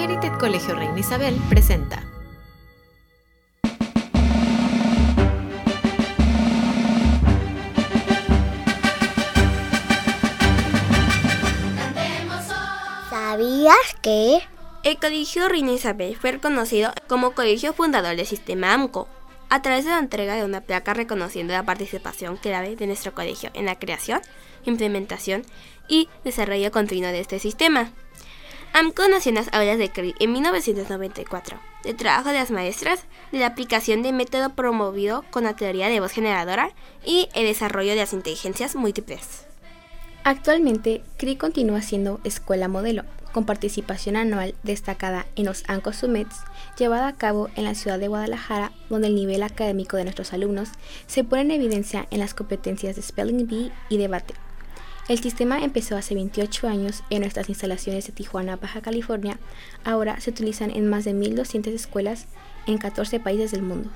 Merited Colegio Reina Isabel presenta. ¿Sabías que? El Colegio Reina Isabel fue reconocido como colegio fundador del sistema AMCO, a través de la entrega de una placa reconociendo la participación clave de nuestro colegio en la creación, implementación y desarrollo continuo de este sistema. AMCO nació en las aulas de CRI en 1994, de trabajo de las maestras, de la aplicación de método promovido con la teoría de voz generadora y el desarrollo de las inteligencias múltiples. Actualmente, CRI continúa siendo escuela modelo, con participación anual destacada en los ANCO Summits, llevada a cabo en la ciudad de Guadalajara, donde el nivel académico de nuestros alumnos se pone en evidencia en las competencias de Spelling Bee y debate. El sistema empezó hace 28 años en nuestras instalaciones de Tijuana, Baja California. Ahora se utilizan en más de 1.200 escuelas en 14 países del mundo.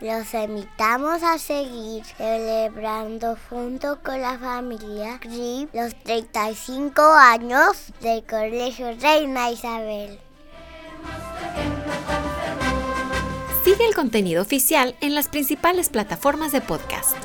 Los invitamos a seguir celebrando junto con la familia GRIP los 35 años del Colegio Reina Isabel. Sigue el contenido oficial en las principales plataformas de podcast.